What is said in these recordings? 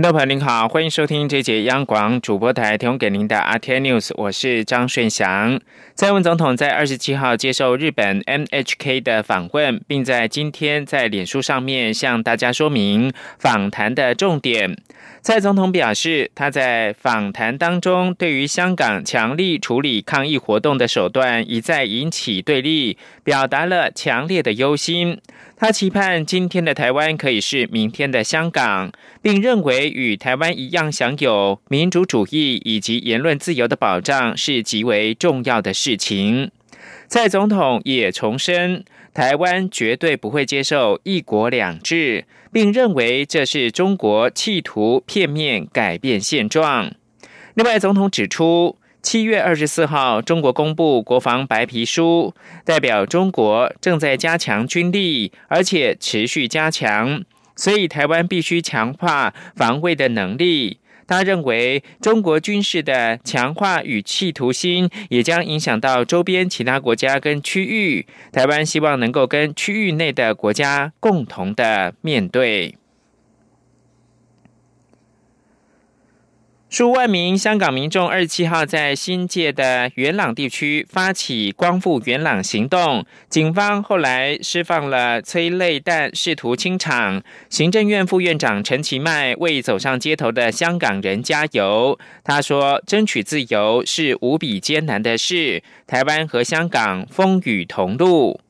听众朋友您好，欢迎收听这节央广主播台提供给您的 RT News，我是张顺祥。蔡英文总统在二十七号接受日本 NHK 的访问，并在今天在脸书上面向大家说明访谈的重点。蔡总统表示，他在访谈当中对于香港强力处理抗议活动的手段一再引起对立，表达了强烈的忧心。他期盼今天的台湾可以是明天的香港，并认为与台湾一样享有民主主义以及言论自由的保障是极为重要的事情。蔡总统也重申，台湾绝对不会接受一国两制。并认为这是中国企图片面改变现状。另外，总统指出，七月二十四号，中国公布国防白皮书，代表中国正在加强军力，而且持续加强，所以台湾必须强化防卫的能力。他认为，中国军事的强化与企图心，也将影响到周边其他国家跟区域。台湾希望能够跟区域内的国家共同的面对。数万名香港民众二十七号在新界的元朗地区发起光复元朗行动，警方后来释放了催泪弹，试图清场。行政院副院长陈其迈为走上街头的香港人加油。他说：“争取自由是无比艰难的事，台湾和香港风雨同路。”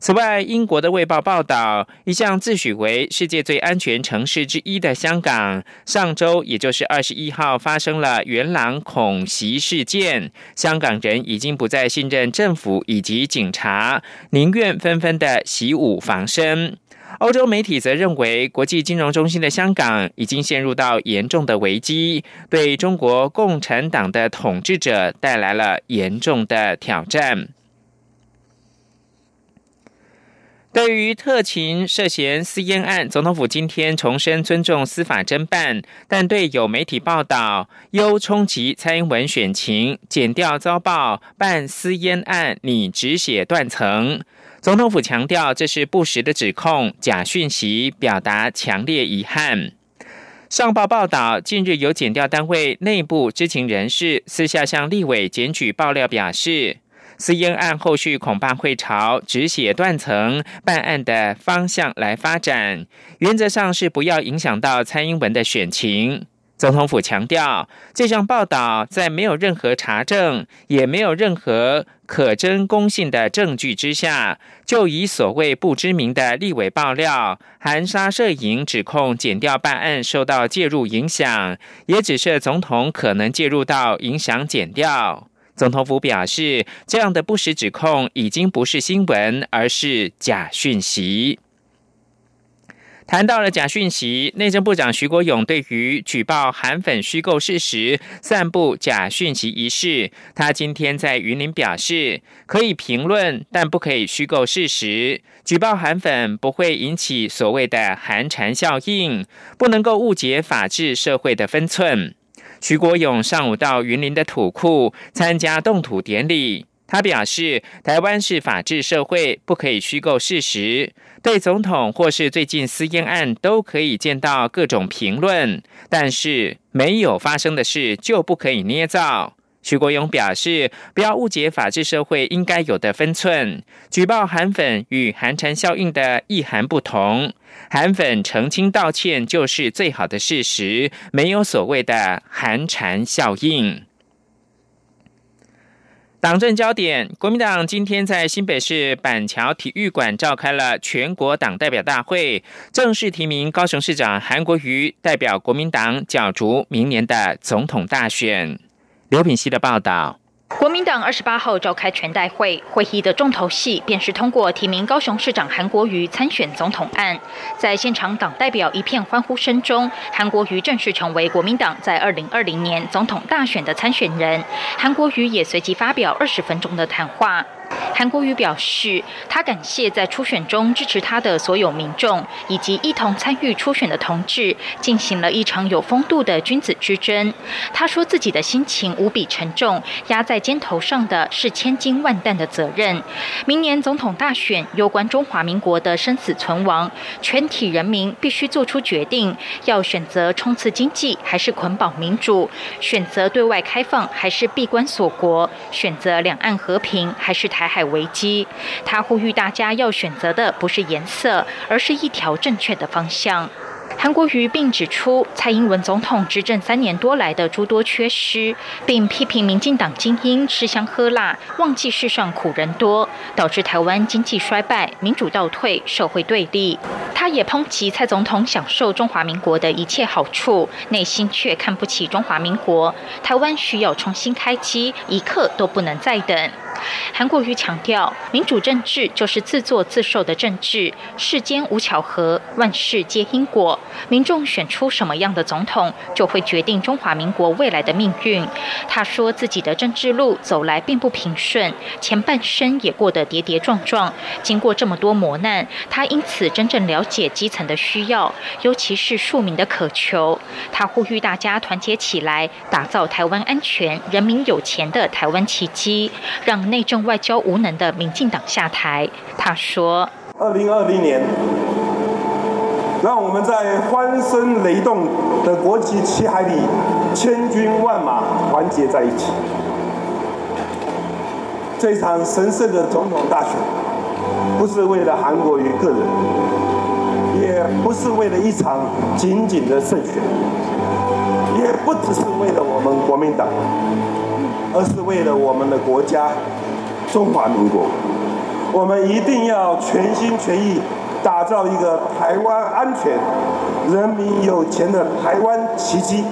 此外，英国的《卫报》报道，一向自诩为世界最安全城市之一的香港，上周也就是二十一号发生了元朗恐袭事件。香港人已经不再信任政府以及警察，宁愿纷纷的习武防身。欧洲媒体则认为，国际金融中心的香港已经陷入到严重的危机，对中国共产党的统治者带来了严重的挑战。对于特勤涉嫌私烟案，总统府今天重申尊重司法侦办，但对有媒体报道忧冲击蔡英文选情，剪掉遭报办私烟案，你只写断层。总统府强调这是不实的指控，假讯息，表达强烈遗憾。上报报道，近日有检调单位内部知情人士私下向立委检举爆料，表示。私烟案后续恐怕会朝止血断层办案的方向来发展，原则上是不要影响到蔡英文的选情。总统府强调，这项报道在没有任何查证，也没有任何可真公信的证据之下，就以所谓不知名的立委爆料、含沙射影指控检调办案受到介入影响，也只是总统可能介入到影响检调。总统府表示，这样的不实指控已经不是新闻，而是假讯息。谈到了假讯息，内政部长徐国勇对于举报韩粉虚构事实、散布假讯息一事，他今天在云林表示，可以评论，但不可以虚构事实。举报韩粉不会引起所谓的寒蝉效应，不能够误解法治社会的分寸。徐国勇上午到云林的土库参加动土典礼，他表示，台湾是法治社会，不可以虚构事实。对总统或是最近私烟案，都可以见到各种评论，但是没有发生的事就不可以捏造。徐国勇表示，不要误解法治社会应该有的分寸。举报韩粉与寒蝉效应的意涵不同，韩粉澄清道歉就是最好的事实，没有所谓的寒蝉效应。党政焦点，国民党今天在新北市板桥体育馆召开了全国党代表大会，正式提名高雄市长韩国瑜代表国民党角逐明年的总统大选。刘品熙的报道。国民党二十八号召开全代会，会议的重头戏便是通过提名高雄市长韩国瑜参选总统案。在现场党代表一片欢呼声中，韩国瑜正式成为国民党在二零二零年总统大选的参选人。韩国瑜也随即发表二十分钟的谈话。韩国瑜表示，他感谢在初选中支持他的所有民众，以及一同参与初选的同志，进行了一场有风度的君子之争。他说自己的心情无比沉重，压在肩头上的是千斤万担的责任。明年总统大选攸关中华民国的生死存亡，全体人民必须做出决定：要选择冲刺经济，还是捆绑民主；选择对外开放，还是闭关锁国；选择两岸和平，还是台海。危机，他呼吁大家要选择的不是颜色，而是一条正确的方向。韩国瑜并指出，蔡英文总统执政三年多来的诸多缺失，并批评民进党精英吃香喝辣，忘记世上苦人多，导致台湾经济衰败、民主倒退、社会对立。他也抨击蔡总统享受中华民国的一切好处，内心却看不起中华民国。台湾需要重新开机，一刻都不能再等。韩国瑜强调，民主政治就是自作自受的政治，世间无巧合，万事皆因果。民众选出什么样的总统，就会决定中华民国未来的命运。他说自己的政治路走来并不平顺，前半生也过得跌跌撞撞。经过这么多磨难，他因此真正了解基层的需要，尤其是庶民的渴求。他呼吁大家团结起来，打造台湾安全、人民有钱的台湾奇迹，让。内政外交无能的民进党下台，他说：“二零二零年，让我们在欢声雷动的国旗旗海里，千军万马团结在一起。这场神圣的总统大选，不是为了韩国瑜个人，也不是为了一场仅仅的胜选，也不只是为了我们国民党。”而是为了我们的国家中华民国，我们一定要全心全意打造一个台湾安全、人民有钱的台湾奇迹。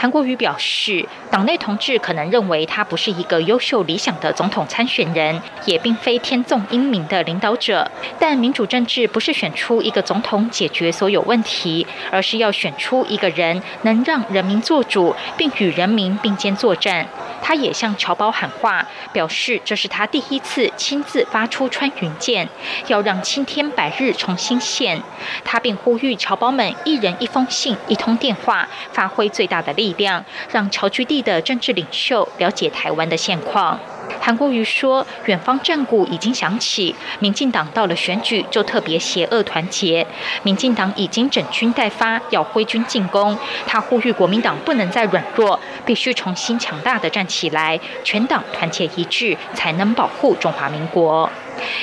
韩国瑜表示，党内同志可能认为他不是一个优秀理想的总统参选人，也并非天纵英明的领导者。但民主政治不是选出一个总统解决所有问题，而是要选出一个人能让人民做主，并与人民并肩作战。他也向侨胞喊话，表示这是他第一次亲自发出穿云箭，要让青天白日重新现。他并呼吁侨胞们一人一封信、一通电话，发挥最大的力量，让侨居地的政治领袖了解台湾的现况。韩国瑜说：“远方战鼓已经响起，民进党到了选举就特别邪恶团结。民进党已经整军待发，要挥军进攻。他呼吁国民党不能再软弱，必须重新强大的站起来，全党团结一致，才能保护中华民国。”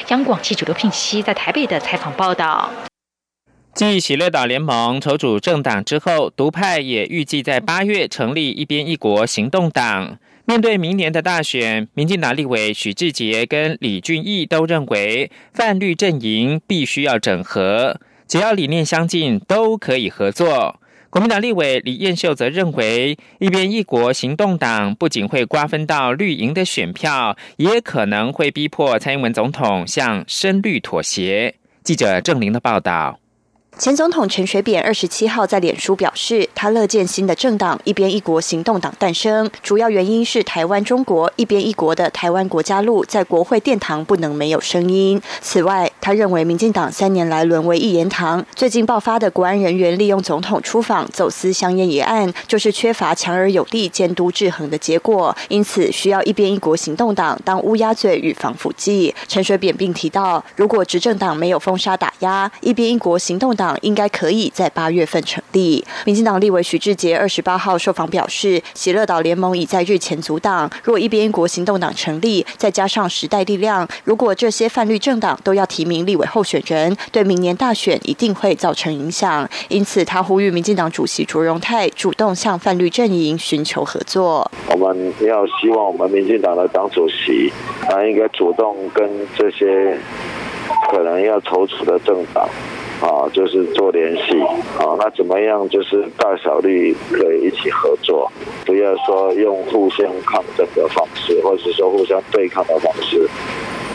央广记者刘聘熙在台北的采访报道。继喜乐岛联盟筹组政党之后，独派也预计在八月成立一边一国行动党。面对明年的大选，民进党立委许志杰跟李俊毅都认为泛绿阵营必须要整合，只要理念相近都可以合作。国民党立委李彦秀则认为，一边一国行动党不仅会瓜分到绿营的选票，也可能会逼迫蔡英文总统向深绿妥协。记者郑玲的报道。前总统陈水扁二十七号在脸书表示，他乐见新的政党“一边一国行动党”诞生，主要原因是台湾中国一边一国的台湾国家路在国会殿堂不能没有声音。此外，他认为民进党三年来沦为一言堂，最近爆发的国安人员利用总统出访走私香烟一案，就是缺乏强而有力监督制衡的结果，因此需要一边一国行动党当乌鸦嘴与防腐剂。陈水扁并提到，如果执政党没有封杀打压，一边一国行动党。应该可以在八月份成立。民进党立委许志杰二十八号受访表示，喜乐岛联盟已在日前阻挡。若一边国行动党成立，再加上时代力量，如果这些泛绿政党都要提名立委候选人，对明年大选一定会造成影响。因此，他呼吁民进党主席卓荣泰主动向泛绿阵营寻求合作。我们要希望我们民进党的党主席，啊，应该主动跟这些可能要筹组的政党。啊，就是做联系啊，那怎么样？就是大小绿可以一起合作，不要说用互相抗争的方式，或者是说互相对抗的方式，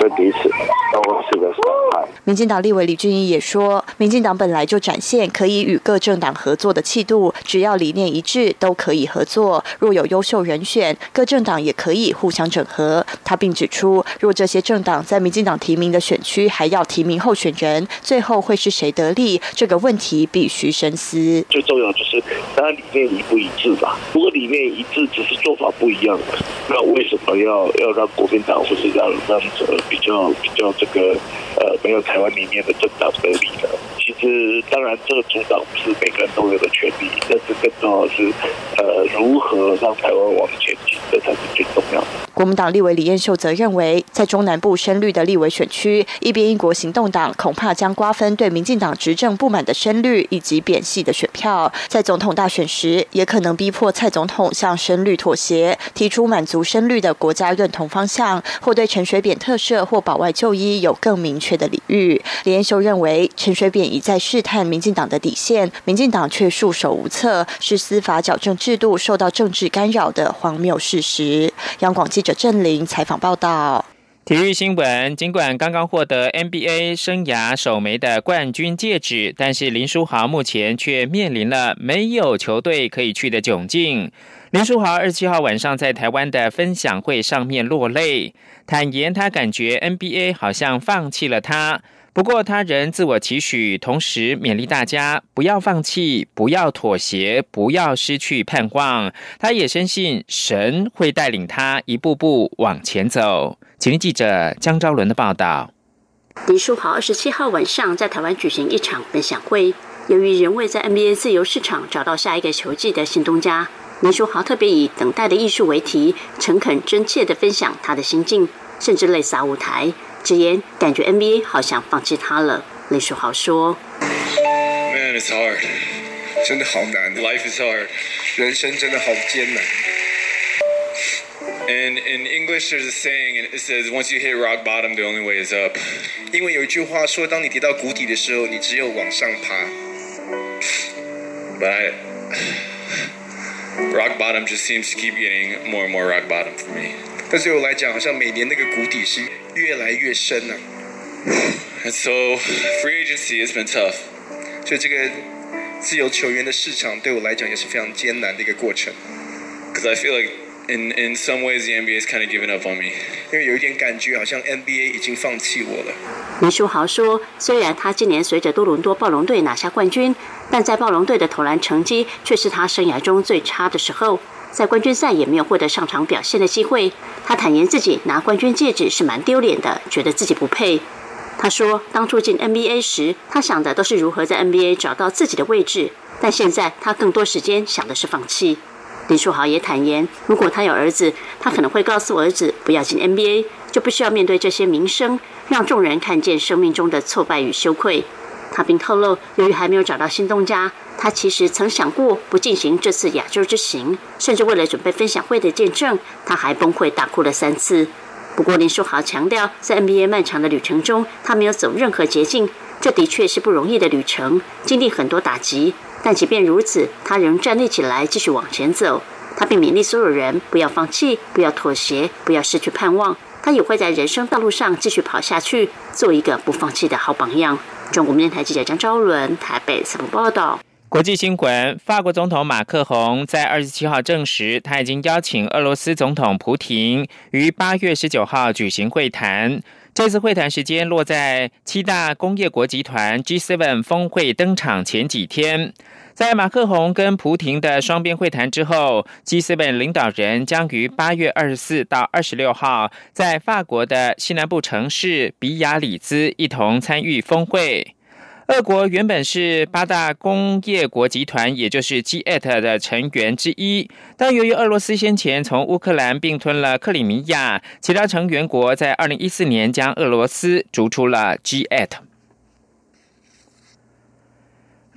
对彼此都是个伤害。民进党立委李俊毅也说，民进党本来就展现可以与各政党合作的气度，只要理念一致，都可以合作。若有优秀人选，各政党也可以互相整合。他并指出，若这些政党在民进党提名的选区还要提名候选人，最后会是谁得利？这个问题必须深思。最重要就是大家理念一不一致吧？如果理念一致，只是做法不一样，那为什么要要让国民党或是让让这比较比较这个呃没有台湾里面的政党得利的？其实当然这个主导不是每个人都有的权利，但是更重要的是呃如何让台湾往前，国民党立委李彦秀则认为，在中南部深绿的立委选区，一边英国行动党恐怕将瓜分对民进党执政不满的深绿以及扁系的选票，在总统大选时，也可能逼迫蔡总统向深绿妥协，提出满足深绿的国家认同方向，或对陈水扁特赦或保外就医有更明确的领域。李彦秀认为，陈水扁一再试探民进党的底线，民进党却束手无策，是司法矫正制度受到政治干扰的荒谬实。央广记者。郑林采访报道。体育新闻：尽管刚刚获得 NBA 生涯首枚的冠军戒指，但是林书豪目前却面临了没有球队可以去的窘境。林书豪二十七号晚上在台湾的分享会上面落泪，坦言他感觉 NBA 好像放弃了他。不过，他仍自我期许，同时勉励大家不要放弃，不要妥协，不要失去盼望。他也深信神会带领他一步步往前走。请听记者江昭伦的报道。林书豪二十七号晚上在台湾举行一场分享会，由于仍未在 NBA 自由市场找到下一个球季的新东家，林书豪特别以“等待的艺术”为题，诚恳真切的分享他的心境，甚至泪洒舞台。直言感觉 NBA 好像放弃他了。林书豪说：“Man, it's hard，真的好难。Life is hard，人生真的好艰难。And in English, there's a saying, and it says, once you hit rock bottom, the only way is up。因为有一句话说，当你跌到谷底的时候，你只有往上爬。But rock bottom just seems to keep getting more and more rock bottom for me。但对我来讲，好像每年那个谷底是。”越来越深了。And so free agency has been tough。所以这个自由球员的市场对我来讲也是非常艰难的一个过程。Because I feel like in in some ways the NBA is kind of giving up on me。因为有一点感觉好像 NBA 已经放弃我了。林书豪说：“虽然他今年随着多伦多暴龙队拿下冠军，但在暴龙队的投篮成绩却是他生涯中最差的时候。”在冠军赛也没有获得上场表现的机会，他坦言自己拿冠军戒指是蛮丢脸的，觉得自己不配。他说，当初进 NBA 时，他想的都是如何在 NBA 找到自己的位置，但现在他更多时间想的是放弃。林书豪也坦言，如果他有儿子，他可能会告诉儿子不要进 NBA，就不需要面对这些名声，让众人看见生命中的挫败与羞愧。他并透露，由于还没有找到新东家。他其实曾想过不进行这次亚洲之行，甚至为了准备分享会的见证，他还崩溃大哭了三次。不过林书豪强调，在 NBA 漫长的旅程中，他没有走任何捷径，这的确是不容易的旅程，经历很多打击。但即便如此，他仍站立起来，继续往前走。他并勉励所有人不要放弃，不要妥协，不要失去盼望。他也会在人生道路上继续跑下去，做一个不放弃的好榜样。中国电台记者张昭伦台北采访报道。国际新闻：法国总统马克宏在二十七号证实，他已经邀请俄罗斯总统普廷于八月十九号举行会谈。这次会谈时间落在七大工业国集团 G7 峰会登场前几天。在马克宏跟普廷的双边会谈之后，G7 领导人将于八月二十四到二十六号在法国的西南部城市比亚里兹一同参与峰会。俄国原本是八大工业国集团，也就是 G8 的成员之一，但由于俄罗斯先前从乌克兰并吞了克里米亚，其他成员国在二零一四年将俄罗斯逐出了 G8。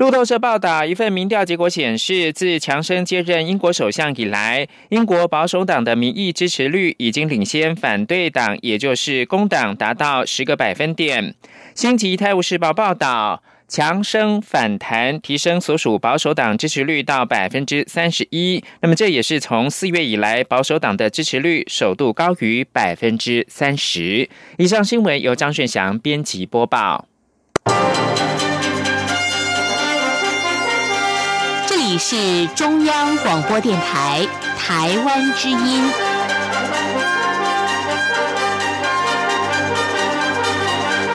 路透社报道一份民调结果显示自强生接任英国首相以来英国保守党的民意支持率已经领先反对党也就是工党达到十个百分点。星级泰晤士报报道强生反弹提升所属保守党支持率到百分之三十一。那么这也是从四月以来保守党的支持率首度高于百分之三十。以上新闻由张炫祥编辑播报。是中央广播电台台湾之音。